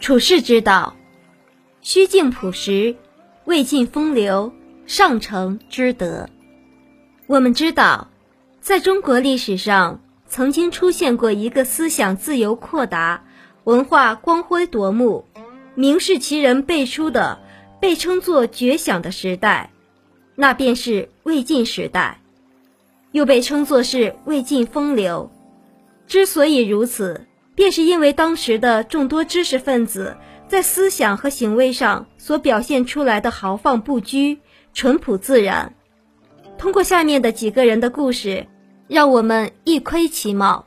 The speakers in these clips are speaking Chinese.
处世之道，虚静朴实，未尽风流，上乘之德。我们知道，在中国历史上，曾经出现过一个思想自由阔达、文化光辉夺目、名士奇人辈出的，被称作绝响的时代，那便是魏晋时代，又被称作是魏晋风流。之所以如此，便是因为当时的众多知识分子在思想和行为上所表现出来的豪放不拘、淳朴自然。通过下面的几个人的故事，让我们一窥其貌。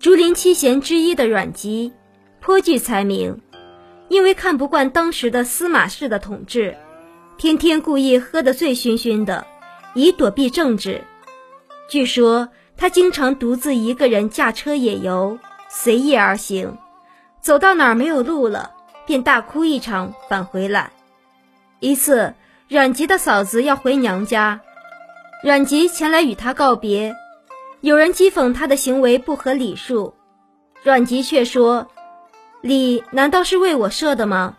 竹林七贤之一的阮籍，颇具才名，因为看不惯当时的司马氏的统治，天天故意喝得醉醺醺的，以躲避政治。据说他经常独自一个人驾车野游，随意而行，走到哪儿没有路了，便大哭一场返回来。一次。阮籍的嫂子要回娘家，阮籍前来与他告别。有人讥讽他的行为不合礼数，阮籍却说：“礼难道是为我设的吗？”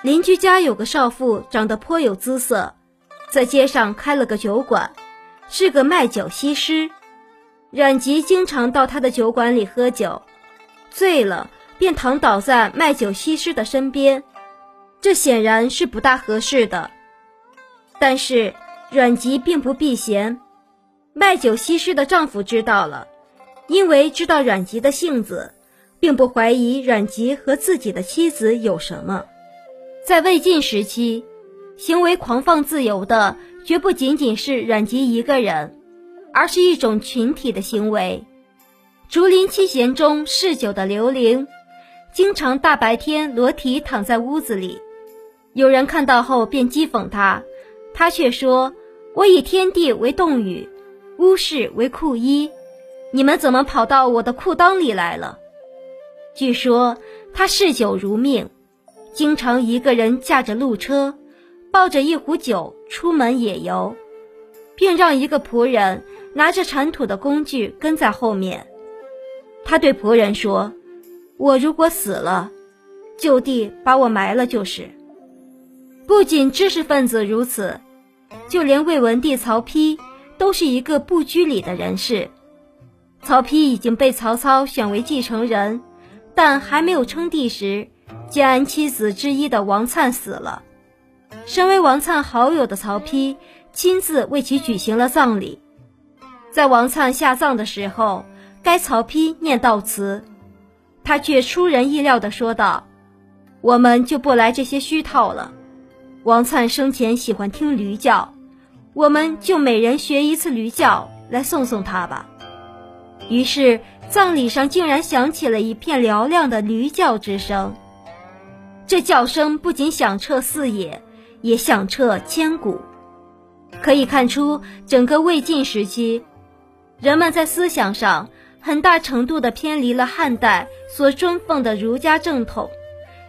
邻居家有个少妇，长得颇有姿色，在街上开了个酒馆，是个卖酒西施。阮籍经常到他的酒馆里喝酒，醉了便躺倒在卖酒西施的身边，这显然是不大合适的。但是阮籍并不避嫌，卖酒西施的丈夫知道了，因为知道阮籍的性子，并不怀疑阮籍和自己的妻子有什么。在魏晋时期，行为狂放自由的绝不仅仅是阮籍一个人，而是一种群体的行为。竹林七贤中嗜酒的刘伶，经常大白天裸体躺在屋子里，有人看到后便讥讽他。他却说：“我以天地为洞宇，屋室为裤衣，你们怎么跑到我的裤裆里来了？”据说他嗜酒如命，经常一个人驾着鹿车，抱着一壶酒出门野游，并让一个仆人拿着铲土的工具跟在后面。他对仆人说：“我如果死了，就地把我埋了就是。”不仅知识分子如此，就连魏文帝曹丕都是一个不拘礼的人士。曹丕已经被曹操选为继承人，但还没有称帝时，建安七子之一的王粲死了。身为王粲好友的曹丕亲自为其举行了葬礼。在王粲下葬的时候，该曹丕念悼词，他却出人意料地说道：“我们就不来这些虚套了。”王粲生前喜欢听驴叫，我们就每人学一次驴叫来送送他吧。于是葬礼上竟然响起了一片嘹亮的驴叫之声，这叫声不仅响彻四野，也响彻千古。可以看出，整个魏晋时期，人们在思想上很大程度的偏离了汉代所尊奉的儒家正统。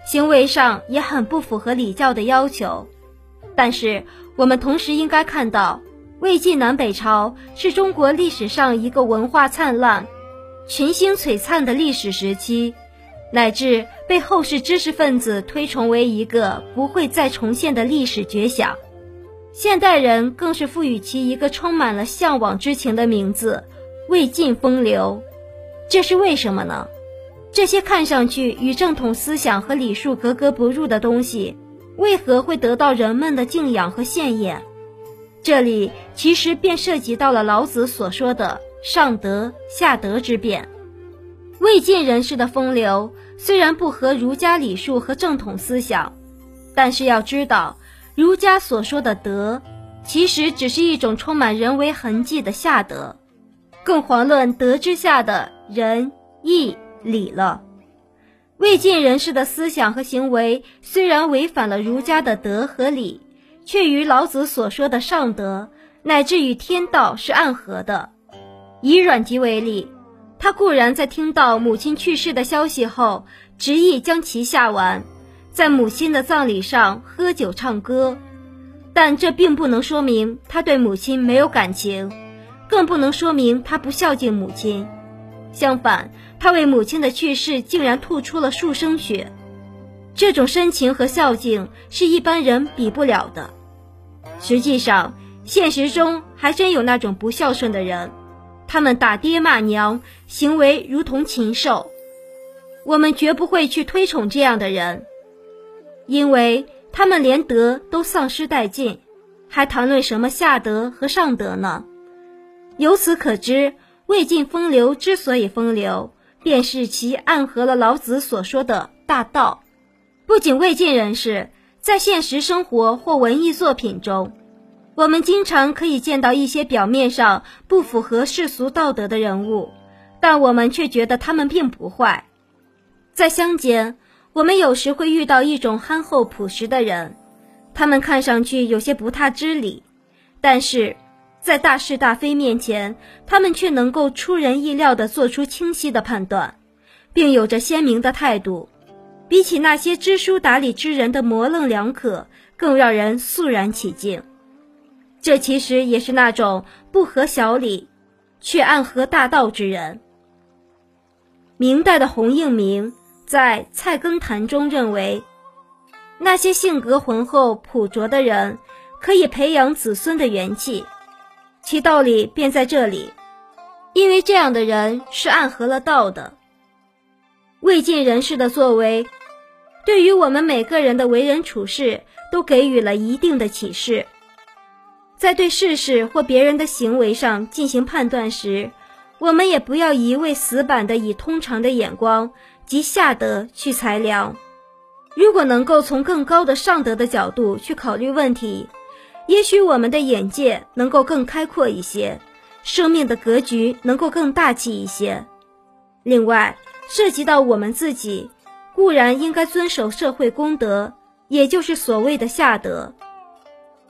行为上也很不符合礼教的要求，但是我们同时应该看到，魏晋南北朝是中国历史上一个文化灿烂、群星璀璨的历史时期，乃至被后世知识分子推崇为一个不会再重现的历史绝响。现代人更是赋予其一个充满了向往之情的名字——魏晋风流。这是为什么呢？这些看上去与正统思想和礼数格格不入的东西，为何会得到人们的敬仰和羡艳？这里其实便涉及到了老子所说的上德下德之辩。魏晋人士的风流虽然不合儒家礼数和正统思想，但是要知道，儒家所说的德，其实只是一种充满人为痕迹的下德，更遑论德之下的仁义。礼了，魏晋人士的思想和行为虽然违反了儒家的德和礼，却与老子所说的上德乃至与天道是暗合的。以阮籍为例，他固然在听到母亲去世的消息后，执意将其下完，在母亲的葬礼上喝酒唱歌，但这并不能说明他对母亲没有感情，更不能说明他不孝敬母亲。相反，他为母亲的去世竟然吐出了数升血。这种深情和孝敬是一般人比不了的。实际上，现实中还真有那种不孝顺的人，他们打爹骂娘，行为如同禽兽。我们绝不会去推崇这样的人，因为他们连德都丧失殆尽，还谈论什么下德和上德呢？由此可知，魏晋风流之所以风流，便是其暗合了老子所说的大道。不仅魏晋人士，在现实生活或文艺作品中，我们经常可以见到一些表面上不符合世俗道德的人物，但我们却觉得他们并不坏。在乡间，我们有时会遇到一种憨厚朴实的人，他们看上去有些不太知理，但是在大是大非面前，他们却能够出人意料地做出清晰的判断，并有着鲜明的态度。比起那些知书达理之人的模棱两可，更让人肃然起敬。这其实也是那种不合小理，却暗合大道之人。明代的洪应明在《菜根谭》中认为，那些性格浑厚朴拙的人，可以培养子孙的元气。其道理便在这里，因为这样的人是暗合了道的。魏晋人士的作为。对于我们每个人的为人处事，都给予了一定的启示。在对事实或别人的行为上进行判断时，我们也不要一味死板的以通常的眼光及下德去裁量。如果能够从更高的上德的角度去考虑问题，也许我们的眼界能够更开阔一些，生命的格局能够更大气一些。另外，涉及到我们自己。固然应该遵守社会公德，也就是所谓的下德。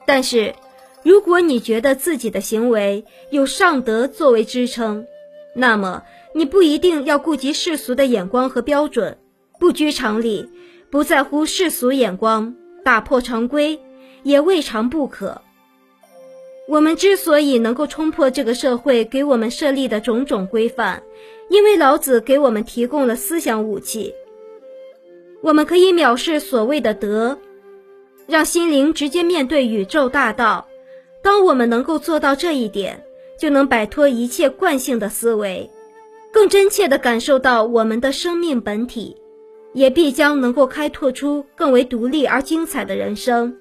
但是，如果你觉得自己的行为有上德作为支撑，那么你不一定要顾及世俗的眼光和标准，不拘常理，不在乎世俗眼光，打破常规也未尝不可。我们之所以能够冲破这个社会给我们设立的种种规范，因为老子给我们提供了思想武器。我们可以藐视所谓的德，让心灵直接面对宇宙大道。当我们能够做到这一点，就能摆脱一切惯性的思维，更真切地感受到我们的生命本体，也必将能够开拓出更为独立而精彩的人生。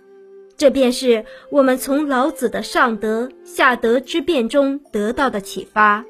这便是我们从老子的上德下德之辩中得到的启发。